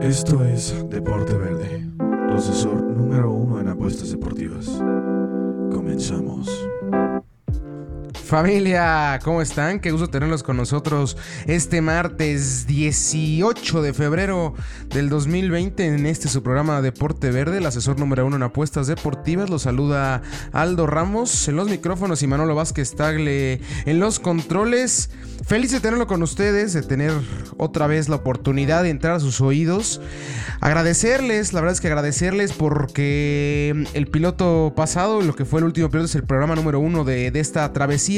Esto es Deporte Verde, tu asesor número uno en apuestas deportivas. Comenzamos. Familia, ¿cómo están? Qué gusto tenerlos con nosotros este martes 18 de febrero del 2020 en este su programa Deporte Verde, el asesor número uno en apuestas deportivas. Los saluda Aldo Ramos en los micrófonos y Manolo Vázquez Tagle en los controles. Feliz de tenerlo con ustedes, de tener otra vez la oportunidad de entrar a sus oídos. Agradecerles, la verdad es que agradecerles porque el piloto pasado, lo que fue el último piloto, es el programa número uno de, de esta travesía.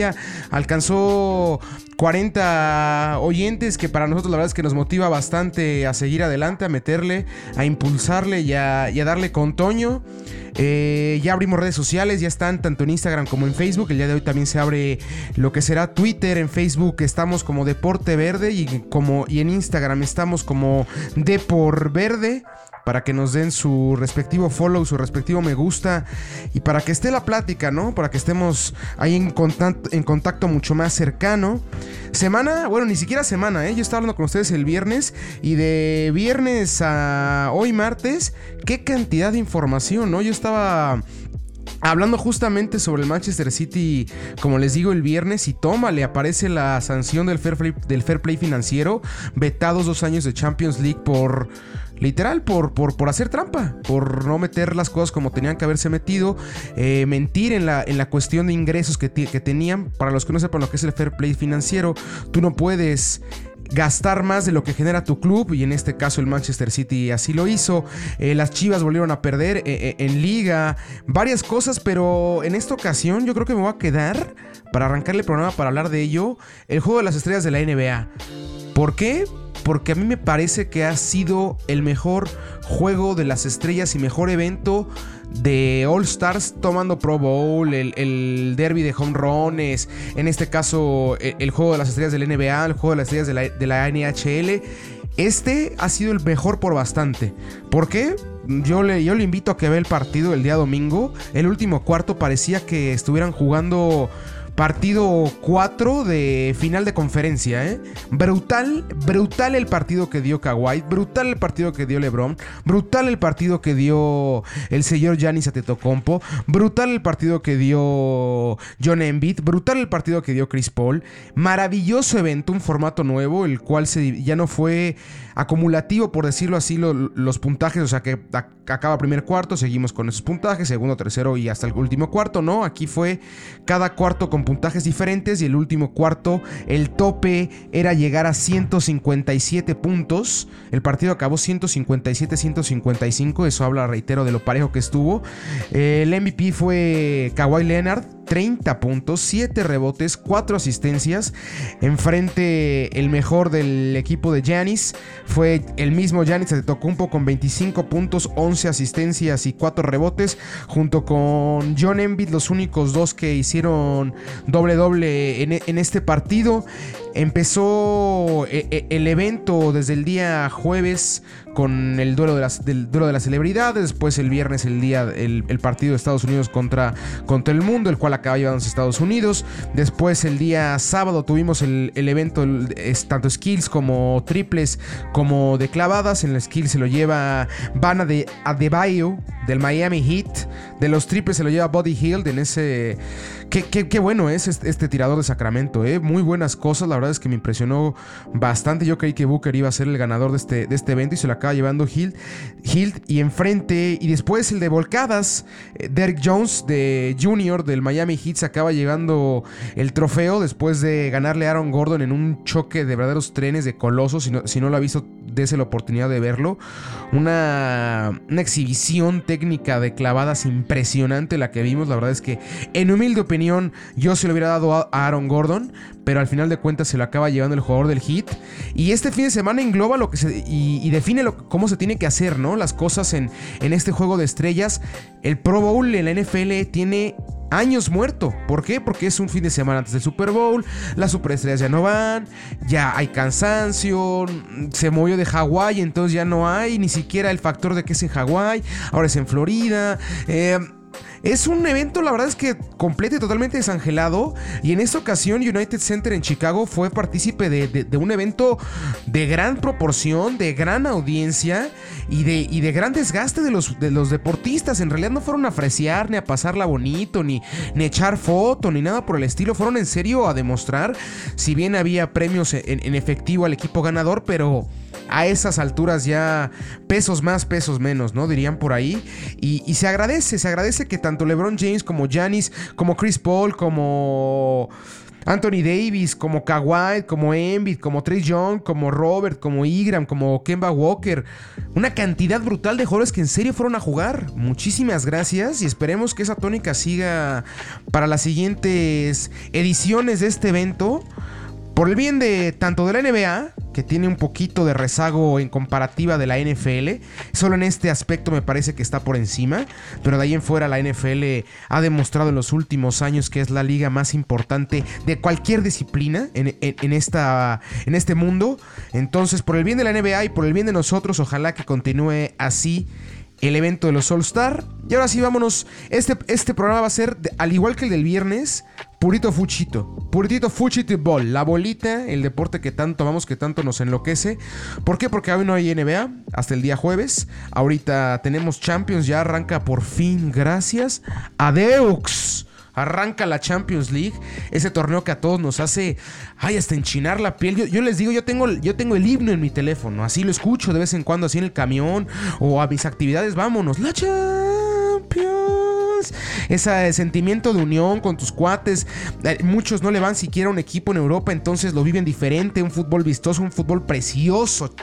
Alcanzó 40 oyentes que para nosotros la verdad es que nos motiva bastante a seguir adelante, a meterle, a impulsarle y a, y a darle con Toño. Eh, ya abrimos redes sociales, ya están tanto en Instagram como en Facebook. El día de hoy también se abre lo que será Twitter. En Facebook estamos como Deporte Verde y, como, y en Instagram estamos como Depor Verde para que nos den su respectivo follow, su respectivo me gusta y para que esté la plática, ¿no? Para que estemos ahí en contacto, en contacto mucho más cercano. Semana, bueno, ni siquiera semana, ¿eh? Yo estaba hablando con ustedes el viernes y de viernes a hoy martes, qué cantidad de información, ¿no? Yo estaba... Hablando justamente sobre el Manchester City, como les digo el viernes, y toma, le aparece la sanción del fair play, del fair play financiero, vetados dos años de Champions League por Literal, por, por, por, hacer trampa, por no meter las cosas como tenían que haberse metido, eh, mentir en la, en la cuestión de ingresos que, que tenían. Para los que no sepan lo que es el fair play financiero, tú no puedes gastar más de lo que genera tu club y en este caso el Manchester City así lo hizo. Eh, las Chivas volvieron a perder eh, eh, en liga, varias cosas, pero en esta ocasión yo creo que me voy a quedar para arrancarle el programa para hablar de ello, el juego de las estrellas de la NBA. ¿Por qué? porque a mí me parece que ha sido el mejor juego de las estrellas y mejor evento de All Stars tomando Pro Bowl, el, derby de home runs, en este caso el, juego de las estrellas del NBA, el juego de las estrellas de la, de la NHL. Este ha sido el mejor por bastante. ¿Por qué? Yo le, yo le invito a que vea el partido el día domingo. El último cuarto parecía que estuvieran jugando Partido 4 de final de conferencia, ¿eh? Brutal, brutal el partido que dio Kawhi, brutal el partido que dio LeBron, brutal el partido que dio el señor Giannis Atetokounmpo, brutal el partido que dio John Embiid, brutal el partido que dio Chris Paul. Maravilloso evento, un formato nuevo, el cual se, ya no fue acumulativo, por decirlo así, los puntajes, o sea que acaba primer cuarto, seguimos con esos puntajes, segundo, tercero y hasta el último cuarto, ¿no? Aquí fue cada cuarto con puntajes diferentes y el último cuarto, el tope era llegar a 157 puntos, el partido acabó 157-155, eso habla, reitero, de lo parejo que estuvo. El MVP fue Kawhi Leonard, 30 puntos, 7 rebotes, 4 asistencias. Enfrente el mejor del equipo de Janis fue el mismo Janis poco con 25 puntos, 11 asistencias y 4 rebotes. Junto con John Embiid, los únicos dos que hicieron doble doble en, en este partido. Empezó eh, eh, el evento desde el día jueves con el duelo de las, del duelo de las celebridades. Después el viernes el día el, partido de Estados Unidos contra, contra el mundo, el cual acaba llevándose Estados Unidos. Después el día sábado tuvimos el, evento tanto skills como triples como de clavadas. En el skills se lo lleva Vanna de Adebayo del Miami Heat. De los triples se lo lleva Body Hill en ese Qué, bueno es este, tirador de Sacramento, ¿eh? Muy buenas cosas, la verdad es que me impresionó bastante. Yo creí que Booker iba a ser el ganador de este, de este evento y se lo acaba llevando Hilt. Hilt y enfrente, y después el de volcadas, eh, Derek Jones de Junior del Miami Heat acaba llegando el trofeo después de ganarle a Aaron Gordon en un choque de verdaderos trenes de colosos. Si no, si no lo ha visto, dése la oportunidad de verlo. Una, una exhibición técnica de clavadas impresionante la que vimos. La verdad es que, en humilde opinión, yo se lo hubiera dado a Aaron Gordon, pero al final de cuentas se lo acaba llevando el jugador del Heat. Y este fin de semana engloba lo que se. y, define cómo se tiene que hacer, ¿no? Las cosas en, en este juego de estrellas. El Pro Bowl en la NFL tiene años muerto. ¿Por qué? Porque es un fin de semana antes del Super Bowl, las superestrellas ya no van, ya hay cansancio, se movió de Hawái, entonces ya no hay ni siquiera el factor de que es en Hawái, ahora es en Florida. Eh, es un evento, la verdad es que completo y totalmente desangelado. Y en esta ocasión, United Center en Chicago fue partícipe de, un evento de gran proporción, de gran audiencia y de, gran desgaste de los, de los deportistas. En realidad no fueron a fresear, ni a pasarla bonito, ni, ni echar foto, ni nada por el estilo. Fueron en serio a demostrar, si bien había premios en efectivo al equipo ganador, pero a esas alturas ya pesos más, pesos menos, ¿no? Dirían por ahí. Y, se agradece, se agradece que tanto LeBron James como Janis, como Chris Paul, como... Anthony Davis, como Kawhi, como Embiid, como Trey Young, como Robert, como Igram, como Kemba Walker. Una cantidad brutal de jugadores que en serio fueron a jugar. Muchísimas gracias y esperemos que esa tónica siga para las siguientes ediciones de este evento. Por el bien de tanto de la NBA, que tiene un poquito de rezago en comparativa de la NFL, solo en este aspecto me parece que está por encima, pero de ahí en fuera la NFL ha demostrado en los últimos años que es la liga más importante de cualquier disciplina en, esta, en este mundo. Entonces, por el bien de la NBA y por el bien de nosotros, ojalá que continúe así el evento de los All Star. Y ahora sí, vámonos. Este, este programa va a ser, al igual que el del viernes, purito fuchito. Puritito fuchito ball. La bolita, el deporte que tanto amamos, que tanto nos enloquece. ¿Por qué? Porque hoy no hay NBA hasta el día jueves. Ahorita tenemos Champions, ya arranca por fin, gracias. Adeux arranca la Champions League, ese torneo que a todos nos hace, ay, hasta enchinar la piel. Yo, les digo, yo tengo, yo tengo el himno en mi teléfono, así lo escucho de vez en cuando, así en el camión o a mis actividades, vámonos, la. Ese sentimiento de unión con tus cuates. Eh, muchos no le van siquiera a un equipo en Europa, entonces lo viven diferente. Un fútbol vistoso, un fútbol precioso.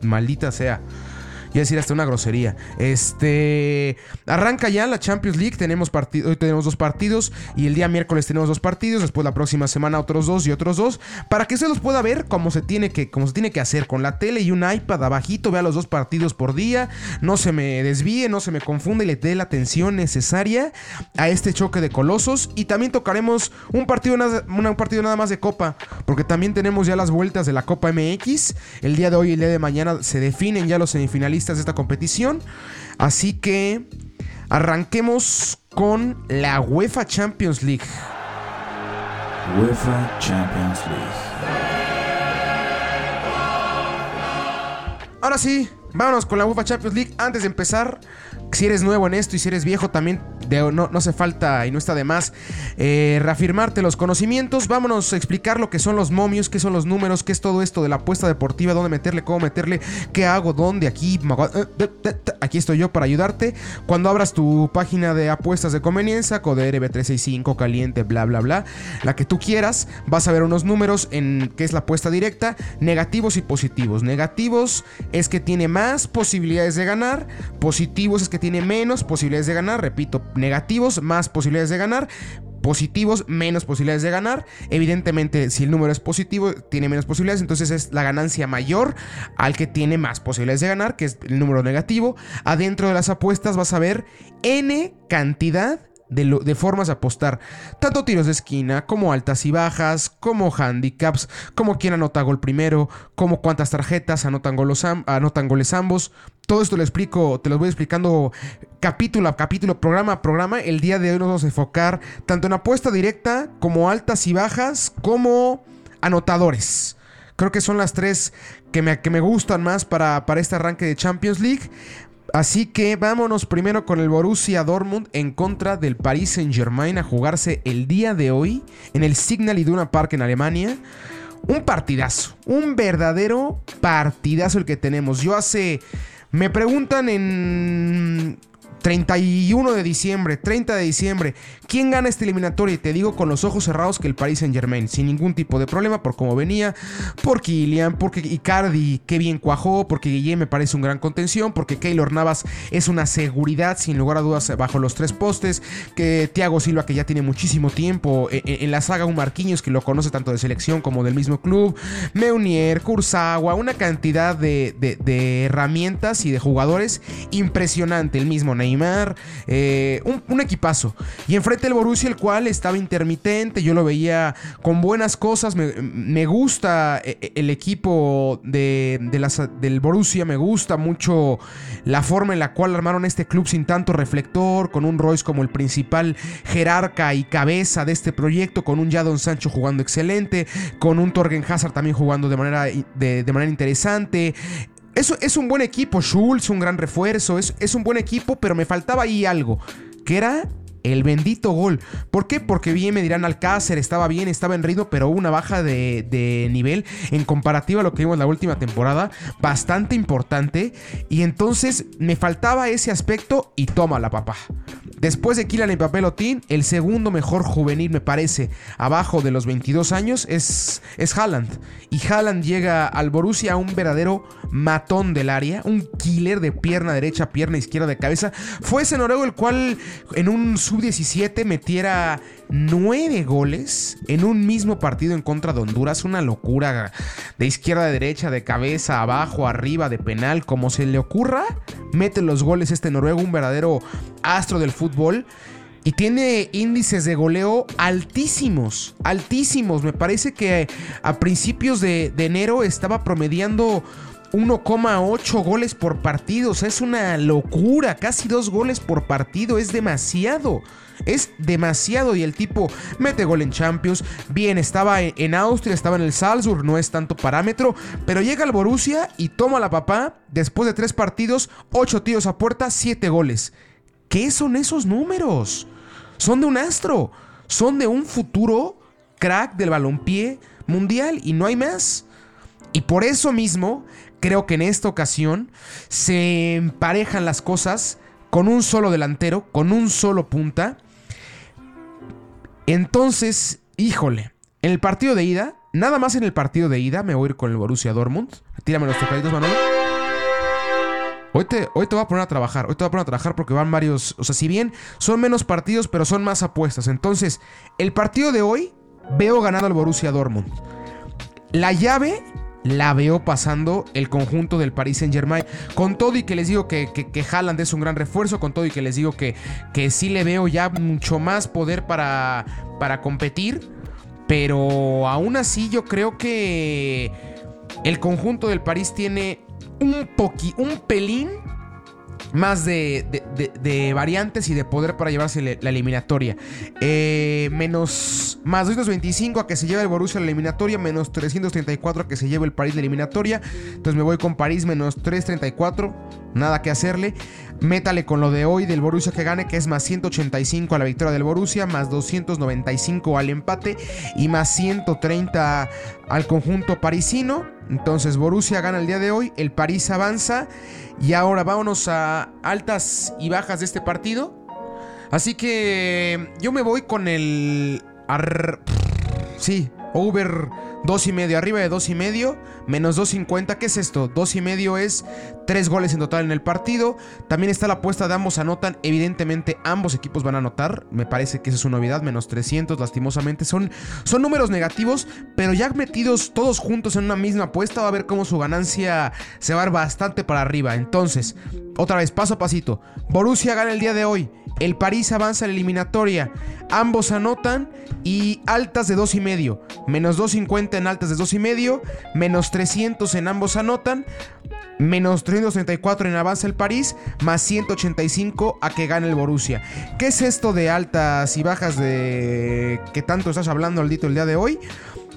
Maldita sea y decir hasta una grosería. Este. Arranca ya la Champions League. Tenemos hoy tenemos dos partidos. Y el día miércoles tenemos dos partidos. Después la próxima semana otros dos y otros dos. Para que se los pueda ver como se tiene que, como se tiene que hacer. Con la tele y un iPad abajito. Vea los dos partidos por día. No se me desvíe, no se me confunda y le dé la atención necesaria a este choque de colosos. Y también tocaremos un partido, un partido nada más de Copa. Porque también tenemos ya las vueltas de la Copa MX. El día de hoy y el día de mañana se definen ya los semifinalistas de esta competición. Así que arranquemos con la UEFA Champions League. UEFA Champions League. Ahora sí, vámonos con la UEFA Champions League. Antes de empezar, si eres nuevo en esto y si eres viejo también no, hace falta y no está de más eh, reafirmarte los conocimientos. Vámonos a explicar lo que son los momios, qué son los números, qué es todo esto de la apuesta deportiva, dónde meterle, cómo meterle, qué hago, dónde, aquí. Eh, aquí estoy yo para ayudarte. Cuando abras tu página de apuestas de conveniencia, Code RB365, caliente, bla, bla, bla, la que tú quieras, vas a ver unos números en qué es la apuesta directa, negativos y positivos. Negativos es que tiene más posibilidades de ganar, positivos es que tiene menos posibilidades de ganar, repito, negativos, más posibilidades de ganar positivos, menos posibilidades de ganar. Evidentemente, si el número es positivo, tiene menos posibilidades, entonces es la ganancia mayor al que tiene más posibilidades de ganar, que es el número negativo. Adentro de las apuestas vas a ver n cantidad de, formas de apostar. Tanto tiros de esquina, como altas y bajas, como handicaps, como quién anota gol primero, como cuántas tarjetas anotan, anotan goles ambos. Todo esto lo explico, te lo voy explicando capítulo a capítulo, programa a programa. El día de hoy nos vamos a enfocar tanto en apuesta directa, como altas y bajas, como anotadores. Creo que son las tres que me, que me gustan más para, para este arranque de Champions League. Así que vámonos primero con el Borussia Dortmund en contra del Paris Saint-Germain a jugarse el día de hoy en el Signal Iduna Park en Alemania. Un partidazo, un verdadero partidazo el que tenemos. Yo hace... Me preguntan en 31 de diciembre, 30 de diciembre. ¿Quién gana esta eliminatoria? Y te digo con los ojos cerrados que el Paris Saint Germain, sin ningún tipo de problema, por cómo venía, por Kylian, porque Icardi, qué bien cuajó, porque Guillem me parece un gran contención, porque Keylor Navas es una seguridad, sin lugar a dudas, bajo los tres postes, que Thiago Silva, que ya tiene muchísimo tiempo en, la saga, un Marquinhos, que lo conoce tanto de selección como del mismo club, Meunier, Kurzawa, una cantidad de, de herramientas y de jugadores impresionante, el mismo Neymar Eh, un, equipazo. Y enfrente el Borussia, el cual estaba intermitente, yo lo veía con buenas cosas, me, gusta eh, eh, el equipo de, del Borussia, me gusta mucho la forma en la cual armaron este club sin tanto reflector, con un Royce como el principal jerarca y cabeza de este proyecto, con un Jadon Sancho jugando excelente, con un Torgen Hazard también jugando de manera, de, manera interesante. Eso es un buen equipo, Schulz, un gran refuerzo, es, es un buen equipo, pero me faltaba ahí algo, que era el bendito gol. ¿Por qué? Porque bien me dirán Alcácer, estaba bien, estaba en ritmo, pero una baja de, de, nivel en comparativa a lo que vimos la última temporada, bastante importante. Y entonces me faltaba ese aspecto y toma la papá. Después de Kylian Mbappé Lotín, el segundo mejor juvenil me parece, abajo de los 22 años, es, es Haaland. Y Haaland llega al Borussia un verdadero matón del área, un killer de pierna derecha, pierna izquierda de cabeza. Fue ese noruego el cual en un sub-17 metiera nueve goles en un mismo partido en contra de Honduras. Una locura de izquierda a derecha, de cabeza, abajo, arriba, de penal, como se le ocurra. Mete los goles este noruego, un verdadero astro del fútbol. Y tiene índices de goleo altísimos, altísimos. Me parece que a principios de, enero estaba promediando 1,8 goles por partido. O sea, es una locura. Casi dos goles por partido. Es demasiado. Es demasiado. Y el tipo mete gol en Champions. Bien, estaba en Austria, estaba en el Salzburg. No es tanto parámetro. Pero llega al Borussia y toma la papá. Después de tres partidos, 8 tiros a puerta, 7 goles. ¿Qué son esos números? Son de un astro. Son de un futuro crack del balompié mundial y no hay más. Y por eso mismo, creo que en esta ocasión se emparejan las cosas con un solo delantero, con un solo punta. Entonces, híjole, en el partido de ida, nada más en el partido de ida, me voy a ir con el Borussia Dortmund. Tírame los tocaditos, Manolo. Hoy te, hoy te voy a poner a trabajar. Hoy te voy a poner a trabajar porque van varios. O sea, si bien son menos partidos, pero son más apuestas. Entonces, el partido de hoy veo ganado al Borussia Dortmund. La llave la veo pasando el conjunto del Paris Saint Germain. Con todo y que les digo que, que, Haaland es un gran refuerzo, con todo y que les digo que, que sí le veo ya mucho más poder para, para competir. Pero aún así yo creo que el conjunto del París tiene un poqui, un pelín más de, de, variantes y de poder para llevarse la eliminatoria. Eh, menos más 225 a que se lleve el Borussia la eliminatoria, menos 334 a que se lleve el París la eliminatoria. Entonces me voy con París menos 334, nada que hacerle. Métale con lo de hoy del Borussia que gane, que es más 185 a la victoria del Borussia, más 295 al empate y más 130 al conjunto parisino. Entonces Borussia gana el día de hoy, el París avanza y ahora vámonos a altas y bajas de este partido. Así que yo me voy con el... Sí, over Dos y medio, arriba de dos y medio, menos 2.50. ¿Qué es esto? Dos y medio es tres goles en total en el partido. También está la apuesta de ambos anotan. Evidentemente, ambos equipos van a anotar. Me parece que esa es su novedad. Menos 300, lastimosamente. Son, son números negativos, pero ya metidos todos juntos en una misma apuesta, va a ver cómo su ganancia se va a ver bastante para arriba. Entonces, otra vez, paso a pasito. Borussia gana el día de hoy. El París avanza a la eliminatoria. Ambos anotan y altas de 2.5. Menos 2.50 en altas de 2.5. Menos 300 en ambos anotan. Menos 334 en avanza el París. Más 185 a que gane el Borussia. ¿Qué es esto de altas y bajas de que tanto estás hablando, Aldito, el día de hoy?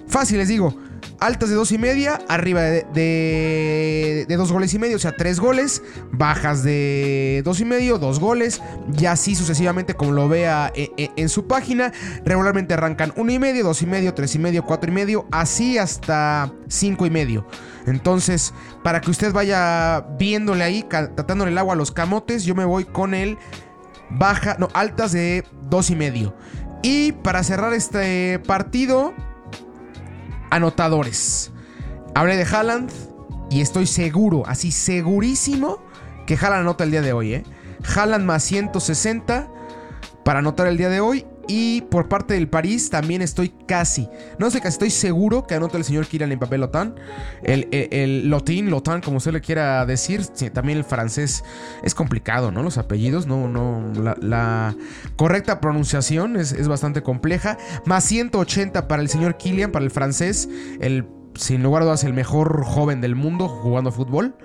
Fácil, les digo altas de dos y media, arriba de, de, dos goles y medio, o sea, tres goles, bajas de dos y medio, dos goles, y así sucesivamente como lo vea en, e, en, su página. Regularmente arrancan uno y medio, dos y medio, tres y medio, cuatro y medio, así hasta cinco y medio. Entonces, para que usted vaya viéndole ahí, tratándole el agua a los camotes, yo me voy con el baja, no, altas de dos y medio. Y para cerrar este partido, anotadores. Hablé de Haaland y estoy seguro, así segurísimo, que Haaland anota el día de hoy. ¿eh? Haaland más 160 para anotar el día de hoy Y por parte del París también estoy casi, no sé, casi estoy seguro que anota el señor Kylian Mbappé Lotan. El, el, Lotin, Lotan, como usted le quiera decir. también el francés es complicado, ¿no? Los apellidos, no, no. La, correcta pronunciación es, es bastante compleja. Más 180 para el señor Kylian, para el francés. El sin lugar a dudas, el mejor joven del mundo jugando fútbol.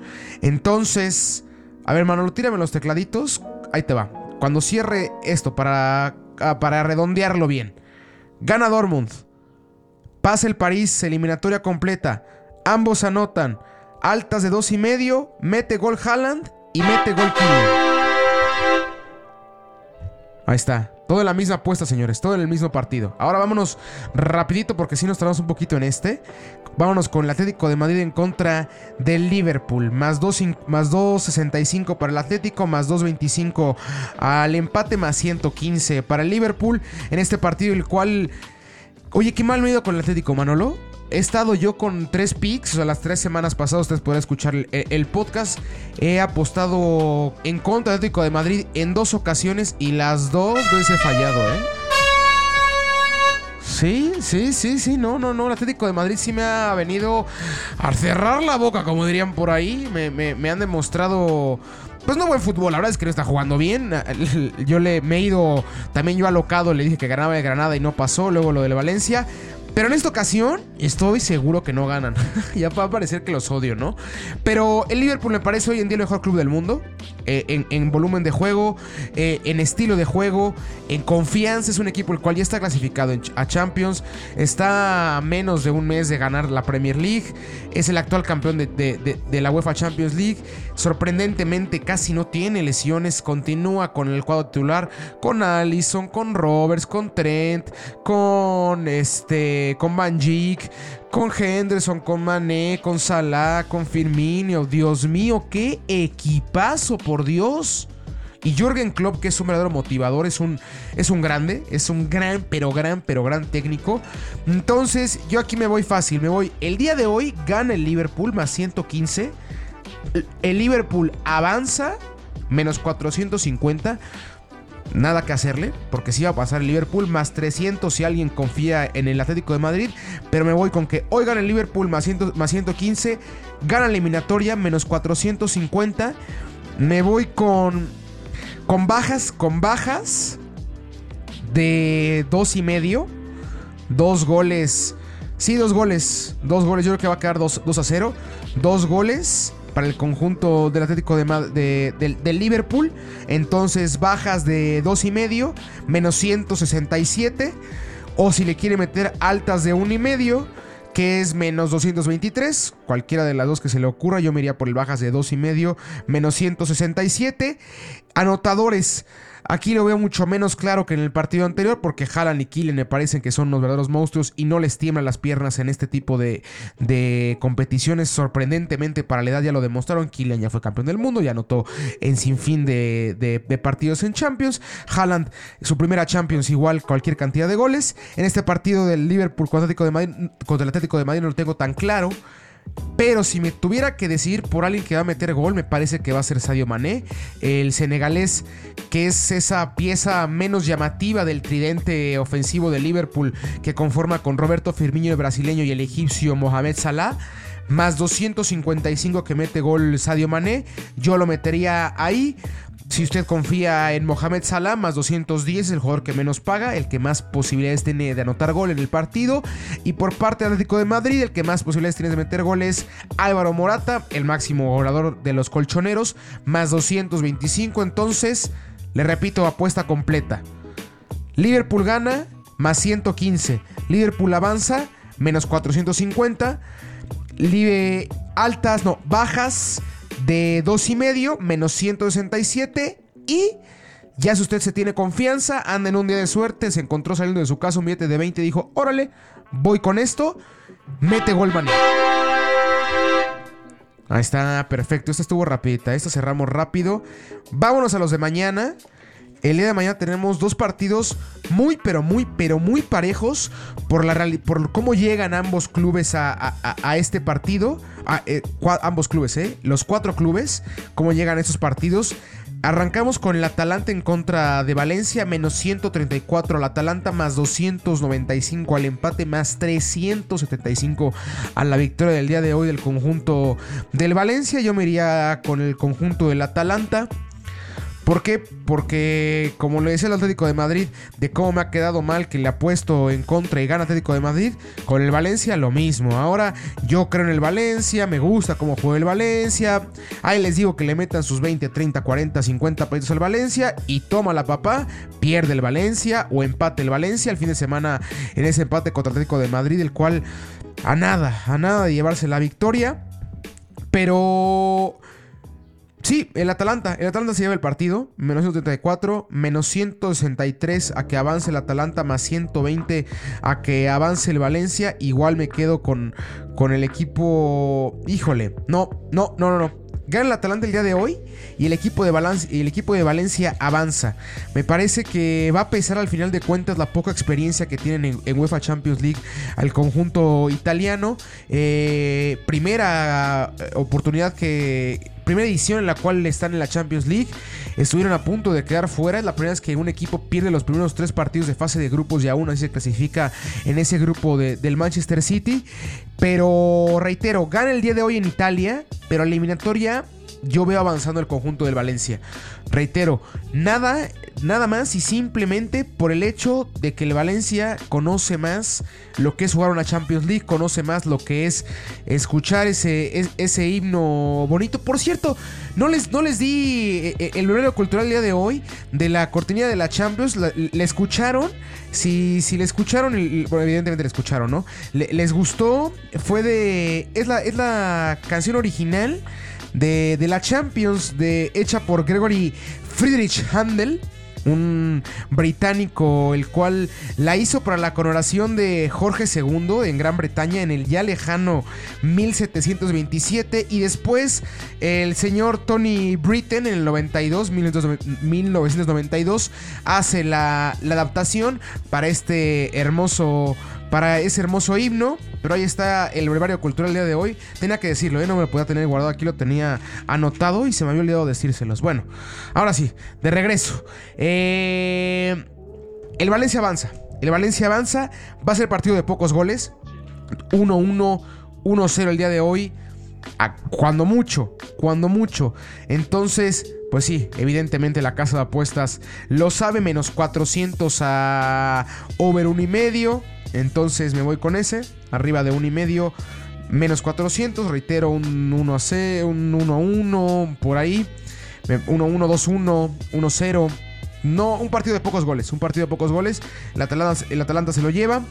Entonces, a ver, Manolo, tírame los tecladitos. Ahí te va. Cuando cierre esto para, para redondearlo bien. Gana Dortmund. Pasa el París, eliminatoria completa. Ambos anotan. Altas de dos y medio. Mete gol Haaland y mete gol Kylian. Ahí está. Todo en la misma apuesta, señores. Todo en el mismo partido. Ahora vámonos rapidito porque si nos tardamos un poquito en este. Vámonos con el Atlético de Madrid en contra del Liverpool. Más 2.65 más para el Atlético, más 2.25 al empate, más 115 para el Liverpool. En este partido, el cual... Oye, qué mal me he ido con el Atlético, Manolo he estado yo con tres picks, o sea, las tres semanas pasadas ustedes podrán escuchar el, podcast. He apostado en contra del Atlético de Madrid en dos ocasiones y las dos veces he fallado, ¿eh? Sí, sí, sí, sí, no, no, no. El Atlético de Madrid sí me ha venido a cerrar la boca, como dirían por ahí. Me, me han demostrado pues no buen fútbol, la verdad es que no está jugando bien. Yo le me he ido, también yo alocado, le dije que ganaba de Granada y no pasó, luego lo de Valencia. Pero en esta ocasión estoy seguro que no ganan. ya va a parecer que los odio, ¿no? Pero el Liverpool me parece hoy en día el mejor club del mundo. Eh, en, volumen de juego, eh, en estilo de juego, en confianza. Es un equipo el cual ya está clasificado a Champions. Está a menos de un mes de ganar la Premier League. Es el actual campeón de, de la UEFA Champions League. Sorprendentemente casi no tiene lesiones. Continúa con el cuadro titular. Con Allison, con Roberts, con Trent, con este con Van con Henderson, con Mané, con Salah, con Firmino. Dios mío, qué equipazo, por Dios. Y Jürgen Klopp, que es un verdadero motivador, es un, es un grande, es un gran, pero gran, pero gran técnico. Entonces, yo aquí me voy fácil, me voy. El día de hoy gana el Liverpool más 115. El Liverpool avanza menos 450 nada que hacerle, porque si va a pasar el Liverpool, más 300 si alguien confía en el Atlético de Madrid, pero me voy con que hoy gana el Liverpool más, más 115, gana la eliminatoria menos 450, me voy con, con bajas, con bajas de dos y medio, dos goles, sí, dos goles, dos goles, yo creo que va a quedar 2, 2 a 0, dos goles para el conjunto del Atlético de, del Liverpool. Entonces bajas de 2,5 menos 167. O si le quiere meter altas de 1,5 que es menos 223. Cualquiera de las dos que se le ocurra, yo me iría por el bajas de 2,5 menos 167. Anotadores. Aquí lo veo mucho menos claro que en el partido anterior porque Haaland y Killen me parecen que son unos verdaderos monstruos y no les tiemblan las piernas en este tipo de, competiciones. Sorprendentemente para la edad ya lo demostraron. Killen ya fue campeón del mundo, ya anotó en sinfín de, de, partidos en Champions. Haaland, su primera Champions igual cualquier cantidad de goles. En este partido del Liverpool contra el Atlético de Madrid no lo tengo tan claro. Pero si me tuviera que decir por alguien que va a meter gol, me parece que va a ser Sadio Mané, el senegalés, que es esa pieza menos llamativa del tridente ofensivo de Liverpool que conforma con Roberto Firmino el brasileño y el egipcio Mohamed Salah más 255 que mete gol Sadio Mané. Yo lo metería ahí. Si usted confía en Mohamed Salah, más 210, el jugador que menos paga, el que más posibilidades tiene de anotar gol en el partido. Y por parte del Atlético de Madrid, el que más posibilidades tiene de meter gol es Álvaro Morata, el máximo orador de los colchoneros, más 225. Entonces, le repito, apuesta completa. Liverpool gana, más 115. Liverpool avanza, menos 450. Live altas, no, bajas de 2,5 menos 167 y ya si usted se tiene confianza, anda en un día de suerte, se encontró saliendo de su casa un billete de 20 y dijo, órale, voy con esto, mete gol Ahí está, perfecto. Esta estuvo rapidita. Esta cerramos rápido. Vámonos a los de mañana. El día de mañana tenemos dos partidos muy, pero muy, pero muy parejos por, la por cómo llegan ambos clubes a, este partido. Eh, ambos clubes, ¿eh? Los cuatro clubes, cómo llegan a estos partidos. Arrancamos con el Atalanta en contra de Valencia, menos 134 al Atalanta, más 295 al empate, más 375 a la victoria del día de hoy del conjunto del Valencia. Yo me iría con el conjunto del Atalanta. ¿Por qué? Porque, como le decía el Atlético de Madrid, de cómo me ha quedado mal que le ha puesto en contra y gana Atlético de Madrid, con el Valencia lo mismo. Ahora yo creo en el Valencia, me gusta cómo juega el Valencia. Ahí les digo que le metan sus 20, 30, 40, 50 pedidos al Valencia y toma la papá, pierde el Valencia o empate el Valencia el fin de semana en ese empate contra Atlético de Madrid, el cual a nada, a nada de llevarse la victoria. Pero Sí, el Atalanta. El Atalanta se lleva el partido. Menos 134, menos 163 a que avance el Atalanta, más 120 a que avance el Valencia. Igual me quedo con, con el equipo. Híjole, no, no, no, no, no. Gana el Atalanta el día de hoy y el equipo de, el equipo de Valencia avanza. Me parece que va a pesar al final de cuentas la poca experiencia que tienen en, UEFA Champions League al conjunto italiano. Eh, primera eh, oportunidad que primera edición en la cual están en la Champions League. Estuvieron a punto de quedar fuera. Es la primera vez que un equipo pierde los primeros tres partidos de fase de grupos y aún así se clasifica en ese grupo del Manchester City. Pero reitero, gana el día de hoy en Italia, pero eliminatoria yo veo avanzando el conjunto del Valencia. Reitero, nada, nada más y simplemente por el hecho de que el Valencia conoce más lo que es jugar una Champions League, conoce más lo que es escuchar ese, ese himno bonito. Por cierto, no les, no les di eh, eh, el horario cultural el día de hoy de la cortinilla de la Champions. ¿Le escucharon? Si, si le escucharon, evidentemente le escucharon, ¿no? les gustó, fue de... Es la, es la canción original de, la Champions de, hecha por Gregory Friedrich Handel un británico, el cual la hizo para la coronación de Jorge II en Gran Bretaña en el ya lejano 1727 y después el señor Tony Britten en el 92, 1992 hace la, la adaptación para este hermoso para ese hermoso himno. Pero ahí está el brevario cultural del día de hoy. Tenía que decirlo, ¿eh? no me lo podía tener guardado aquí, lo tenía anotado y se me había olvidado decírselos. Bueno, ahora sí, de regreso. Eh, el Valencia avanza. El Valencia avanza. Va a ser partido de pocos goles. 1-1, 1-0 el día de hoy. cuando mucho, cuando mucho. Entonces, pues sí, evidentemente la casa de apuestas lo sabe. Menos 400 a over 1 y medio. Entonces me voy con ese. Arriba de 1,5. Menos 400. Reitero, un 1 a C, un 1 a 1. Por ahí. 1 1, 2 1, 1 0. No, un partido de pocos goles. Un partido de pocos goles. El Atalanta, el Atalanta se lo lleva.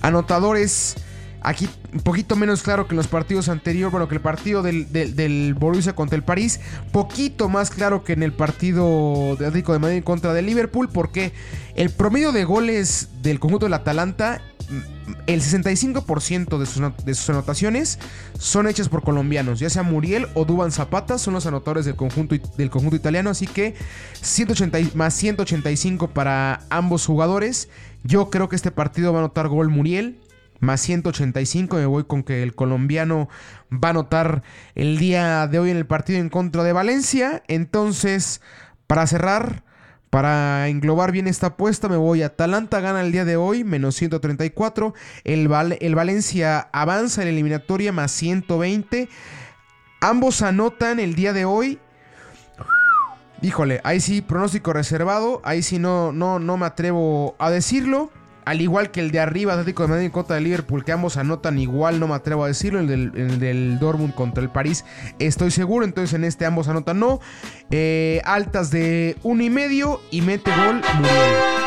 Anotadores. Aquí un poquito menos claro que en los partidos anteriores, bueno, que el partido del, del, Borussia contra el París, poquito más claro que en el partido de Atlético de Madrid contra el Liverpool, porque el promedio de goles del conjunto del Atalanta el 65% de sus, de sus, anotaciones son hechas por colombianos, ya sea Muriel o Duban Zapata, son los anotadores del conjunto, del conjunto italiano, así que 180, más 185 para ambos jugadores. Yo creo que este partido va a anotar gol Muriel, más 185, me voy con que el colombiano va a anotar el día de hoy en el partido en contra de Valencia. Entonces, para cerrar, para englobar bien esta apuesta, me voy a Atalanta gana el día de hoy, menos 134. El, el Valencia avanza en eliminatoria, más 120. Ambos anotan el día de hoy. Híjole, ahí sí, pronóstico reservado. Ahí sí no, no, no me atrevo a decirlo. Al igual que el de arriba, Atlético de Madrid en contra de Liverpool, que ambos anotan igual, no me atrevo a decirlo. El del, Dortmund contra el París, estoy seguro. Entonces en este ambos anotan no. Eh, altas de uno y medio y mete gol Muriel.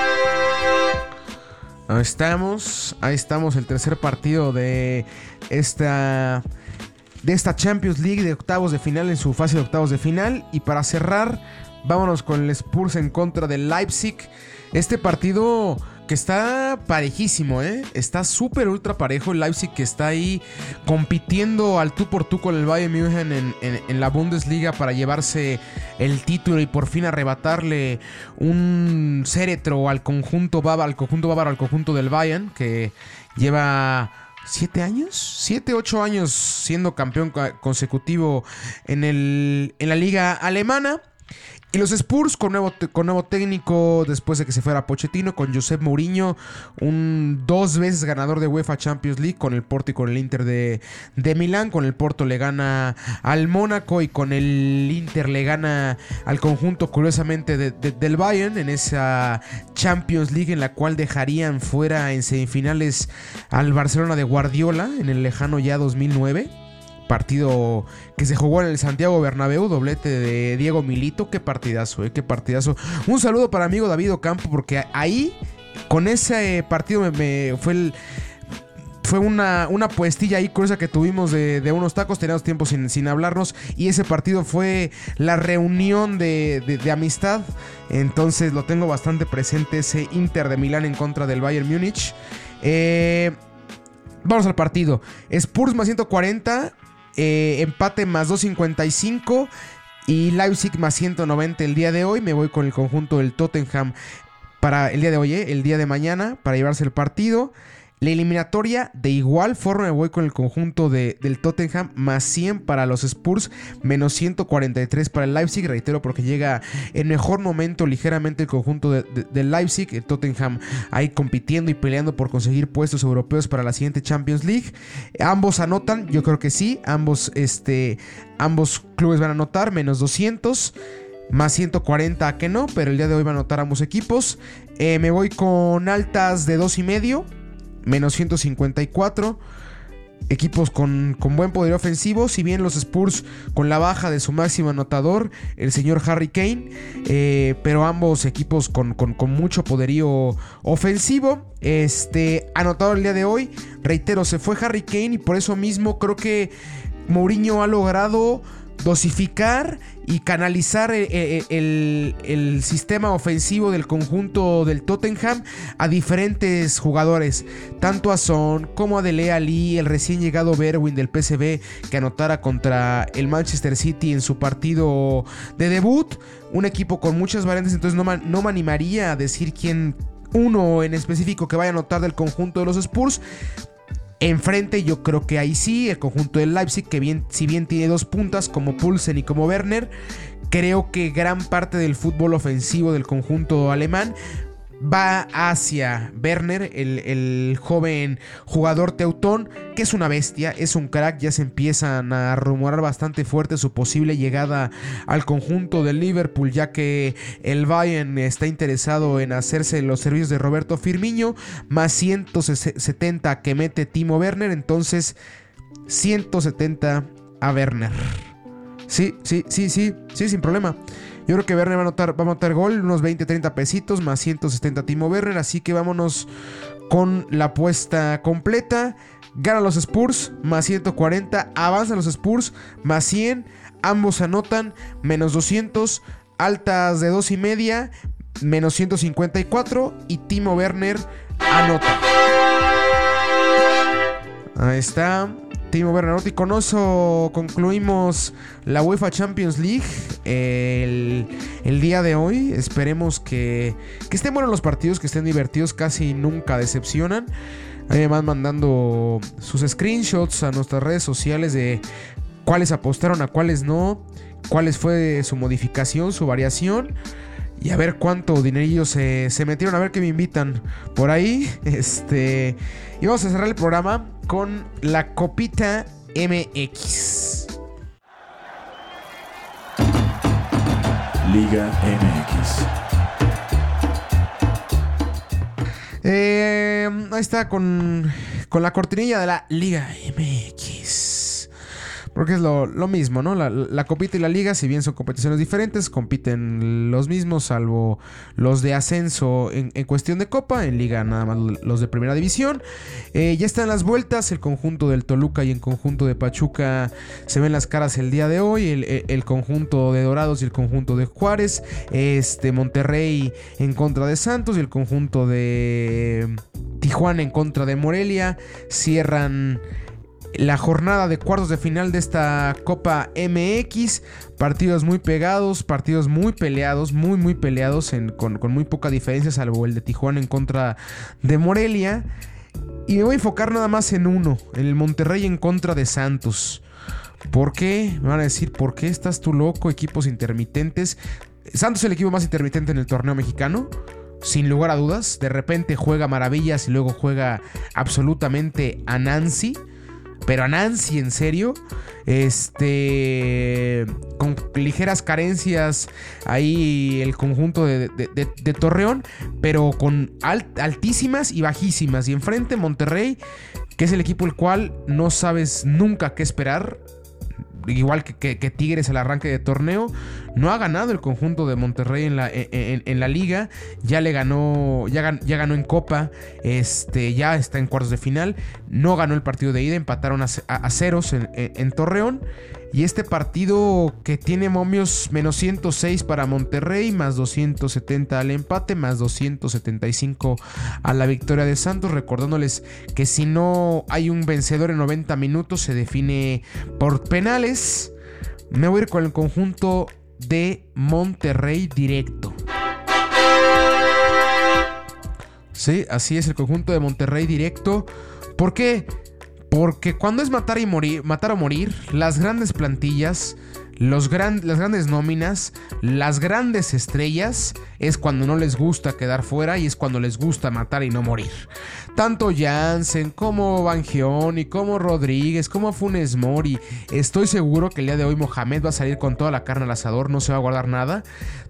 Ahí estamos. Ahí estamos, el tercer partido de esta. De esta Champions League de octavos de final en su fase de octavos de final. Y para cerrar, vámonos con el Spurs en contra del Leipzig. Este partido que está parejísimo, ¿eh? Está súper ultra parejo el Leipzig que está ahí compitiendo al tú por tú con el Bayern München en, la Bundesliga para llevarse el título y por fin arrebatarle un céretro al conjunto bávaro, al conjunto bávaro, al conjunto del Bayern que lleva siete años, siete, ocho años siendo campeón consecutivo en, la liga alemana. Y los Spurs con nuevo, con nuevo técnico después de que se fuera Pochettino, con Josep Mourinho, un dos veces ganador de UEFA Champions League, con el Porto y con el Inter de, de Milán. Con el Porto le gana al Mónaco y con el Inter le gana al conjunto, curiosamente, del Bayern en esa Champions League en la cual dejarían fuera en semifinales al Barcelona de Guardiola en el lejano ya 2009 partido que se jugó en el Santiago Bernabéu, doblete de Diego Milito, qué partidazo, eh, qué partidazo. Un saludo para amigo David Ocampo, porque ahí, con ese partido, me, fue el fue una, una puestilla ahí curiosa que tuvimos de, unos tacos. Teníamos tiempo sin, sin, hablarnos. Y ese partido fue la reunión de, amistad. Entonces lo tengo bastante presente. Ese Inter de Milán en contra del Bayern Múnich. Eh, vamos al partido. Spurs más 140. Eh, empate más 2.55 y Leipzig más 190 el día de hoy. Me voy con el conjunto del Tottenham para el día de hoy, eh, el día de mañana, para llevarse el partido. La eliminatoria, de igual forma, me voy con el conjunto de, del Tottenham, más 100 para los Spurs, menos 143 para el Leipzig. Reitero, porque llega en mejor momento ligeramente el conjunto del Leipzig. El Tottenham ahí compitiendo y peleando por conseguir puestos europeos para la siguiente Champions League. Ambos anotan, yo creo que sí. Ambos, este, ambos clubes van a anotar, menos 200. Más 140 que no, pero el día de hoy van a anotar ambos equipos. Eh, me voy con altas de 2.5 menos 154. Equipos con, buen poder ofensivo, si bien los Spurs con la baja de su máximo anotador, el señor Harry Kane, eh, pero ambos equipos con, mucho poderío ofensivo. Este, anotado el día de hoy, reitero, se fue Harry Kane y por eso mismo creo que Mourinho ha logrado dosificar y canalizar eh, eh, el, sistema ofensivo del conjunto del Tottenham a diferentes jugadores, tanto a Son como a Dele Ali, el recién llegado Berwin del PSV que anotara contra el Manchester City en su partido de debut, un equipo con muchas variantes, entonces no, no me animaría a decir quién uno en específico que vaya a anotar del conjunto de los Spurs, Enfrente yo creo que ahí sí, el conjunto del Leipzig, que bien, si bien tiene dos puntas como Pulsen y como Werner, creo que gran parte del fútbol ofensivo del conjunto alemán va hacia Werner, el, joven jugador teutón, que es una bestia, es un crack, ya se empiezan a rumorar bastante fuerte su posible llegada al conjunto del Liverpool, ya que el Bayern está interesado en hacerse los servicios de Roberto Firmino, más 170 que mete Timo Werner, entonces 170 a Werner. Sí, sí, sí, sí, sí, sin problema. Yo creo que Werner va a anotar gol, unos 20, 30 pesitos, más 170 Timo Werner. Así que vámonos con la apuesta completa. Gana los Spurs, más 140. Avanza los Spurs, más 100. Ambos anotan, menos 200. Altas de 2 y media, menos 154. Y Timo Werner anota. Ahí está. Timo Bernardotti. Con eso concluimos la UEFA Champions League el, día de hoy. Esperemos que, que, estén buenos los partidos, que estén divertidos, casi nunca decepcionan. Ahí van mandando sus screenshots a nuestras redes sociales de cuáles apostaron, a cuáles no, cuáles fue su modificación, su variación. Y a ver cuánto dinerillo se, se metieron, a ver qué me invitan por ahí. Este. Y vamos a cerrar el programa con la Copita MX. Liga MX. Eh, ahí está con, con la cortinilla de la Liga MX. Porque es lo, mismo, ¿no? La, copita y la liga, si bien son competiciones diferentes, compiten los mismos, salvo los de ascenso en, cuestión de copa. En liga nada más los de primera división. Eh, ya están las vueltas, el conjunto del Toluca y el conjunto de Pachuca se ven las caras el día de hoy. El, conjunto de Dorados y el conjunto de Juárez. Este Monterrey en contra de Santos y el conjunto de Tijuana en contra de Morelia. Cierran la jornada de cuartos de final de esta Copa MX. Partidos muy pegados, partidos muy peleados, muy, muy peleados, con, muy poca diferencia, salvo el de Tijuana en contra de Morelia. Y me voy a enfocar nada más en uno, el Monterrey en contra de Santos. ¿Por qué? Me van a decir, ¿por qué estás tú loco? Equipos intermitentes. Santos es el equipo más intermitente en el torneo mexicano. Sin lugar a dudas. De repente juega maravillas y luego juega absolutamente a Nancy. Pero a Nancy, en serio. Este. Con ligeras carencias. Ahí el conjunto de, Torreón. Pero con altísimas y bajísimas. Y enfrente Monterrey. Que es el equipo el cual no sabes nunca qué esperar igual que, Tigres al arranque de torneo, no ha ganado el conjunto de Monterrey en la, en, la liga, ya le ganó, ya, ganó en Copa, este, ya está en cuartos de final, no ganó el partido de ida, empataron a, ceros en Torreón y este partido que tiene momios menos 106 para Monterrey, más 270 al empate, más 275 a la victoria de Santos. Recordándoles que si no hay un vencedor en 90 minutos, se define por penales. Me voy a ir con el conjunto de Monterrey directo. Sí, así es el conjunto de Monterrey directo. ¿Por qué? Porque cuando es matar y morir, matar o morir, las grandes plantillas, los las grandes nóminas, las grandes estrellas, es cuando no les gusta quedar fuera y es cuando les gusta matar y no morir. Tanto Jansen como Bangeoni, como Rodríguez, como Funes Mori. Estoy seguro que el día de hoy Mohamed va a salir con toda la carne al asador, no se va a guardar nada.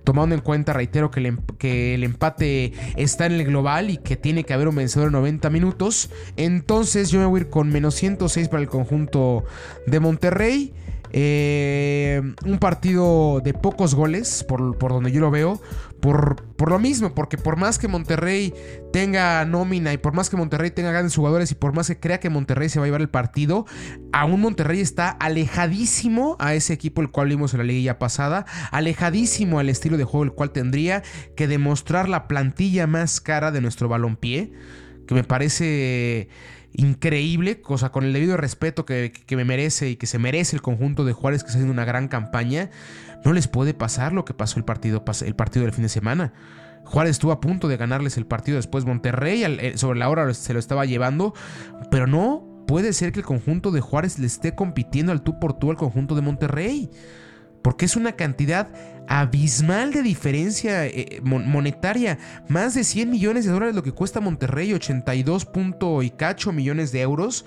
Tomando en cuenta, reitero, que el, em-, que el empate está en el global y que tiene que haber un vencedor en 90 minutos. Entonces yo me voy a ir con menos 106 para el conjunto de Monterrey. Eh, un partido de pocos goles, por, donde yo lo veo, por, por, lo mismo, porque por más que Monterrey tenga nómina y por más que Monterrey tenga grandes jugadores y por más que crea que Monterrey se va a llevar el partido, aún Monterrey está alejadísimo a ese equipo el cual vimos en la liguilla pasada, alejadísimo al estilo de juego el cual tendría que demostrar la plantilla más cara de nuestro balompié, que me parece increíble, cosa con el debido respeto que, me merece y que se merece el conjunto de Juárez que está haciendo una gran campaña, no les puede pasar lo que pasó el partido, el partido del fin de semana. Juárez estuvo a punto de ganarles el partido después Monterrey, eh, sobre la hora se lo estaba llevando, pero no puede ser que el conjunto de Juárez le esté compitiendo al tú por tú al conjunto de Monterrey. Porque es una cantidad abismal de diferencia eh, monetaria. Más de 100 millones de dólares lo que cuesta Monterrey, 82 punto y cacho millones de euros.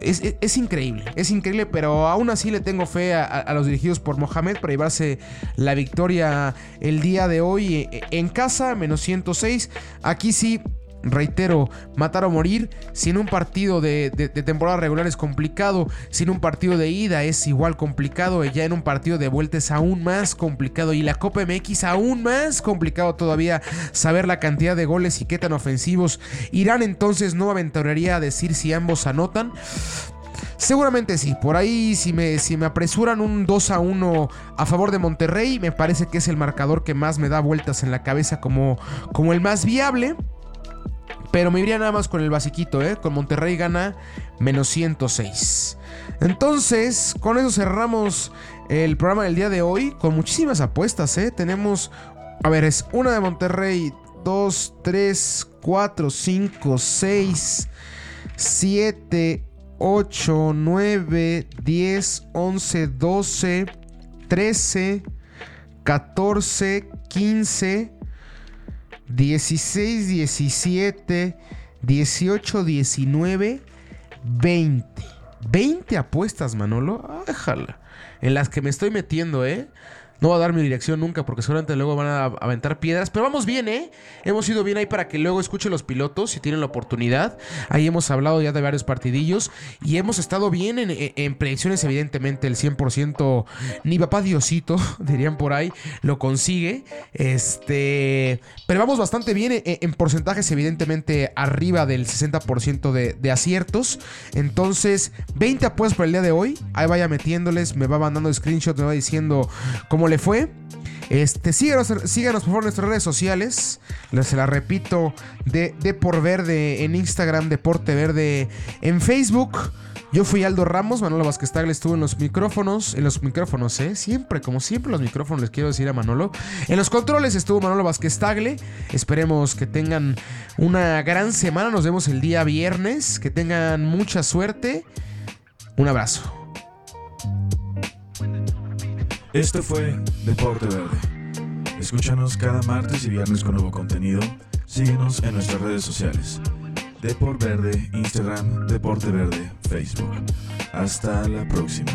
Es, increíble, es increíble, pero aún así le tengo fe a, los dirigidos por Mohamed para llevarse la victoria el día de hoy eh, en casa, menos 106. Aquí sí, Reitero, matar o morir, sin un partido de, temporada regular es complicado, sin un partido de ida es igual complicado, y ya en un partido de vuelta es aún más complicado, y la Copa MX aún más complicado todavía saber la cantidad de goles y qué tan ofensivos irán, entonces no aventuraría a decir si ambos anotan. Seguramente sí, por ahí si me, si me apresuran un 2 a 1 a favor de Monterrey, me parece que es el marcador que más me da vueltas en la cabeza como, como el más viable. Pero me iría nada más con el basiquito, ¿eh? Con Monterrey gana menos 106. Entonces, con eso cerramos el programa del día de hoy. Con muchísimas apuestas, ¿eh? Tenemos, a ver, es una de Monterrey, 2, 3, 4, 5, 6, 7, 8, 9, 10, 11, 12, 13, 14, 15, 16, 17, 18, 19, 20. 20 apuestas, Manolo. Déjala. En las que me estoy metiendo, ¿eh? No va a dar mi dirección nunca porque seguramente luego van a aventar piedras. Pero vamos bien, ¿eh? Hemos ido bien ahí para que luego escuchen los pilotos si tienen la oportunidad. Ahí hemos hablado ya de varios partidillos y hemos estado bien en, predicciones. Evidentemente, el 100%, ni papá Diosito, dirían por ahí, lo consigue. Este, pero vamos bastante bien en, porcentajes, evidentemente, arriba del 60% de, de aciertos. Entonces, 20 apuestas por el día de hoy. Ahí vaya metiéndoles, me va mandando screenshot, me va diciendo cómo le fue. Este, síganos, síganos por favor en nuestras redes sociales. Se la repito, de, de por verde en Instagram, Deporte Verde en Facebook. Yo fui Aldo Ramos, Manolo Vázquez Tagle estuvo en los micrófonos, en los micrófonos, ¿eh? Siempre, como siempre, los micrófonos les quiero decir a Manolo. En los controles estuvo Manolo Vázquez Tagle. Esperemos que tengan una gran semana. Nos vemos el día viernes. Que tengan mucha suerte. Un abrazo. Esto fue Deporte Verde. Escúchanos cada martes y viernes con nuevo contenido. Síguenos en nuestras redes sociales. Deporte Verde, Instagram, Deporte Verde, Facebook. Hasta la próxima.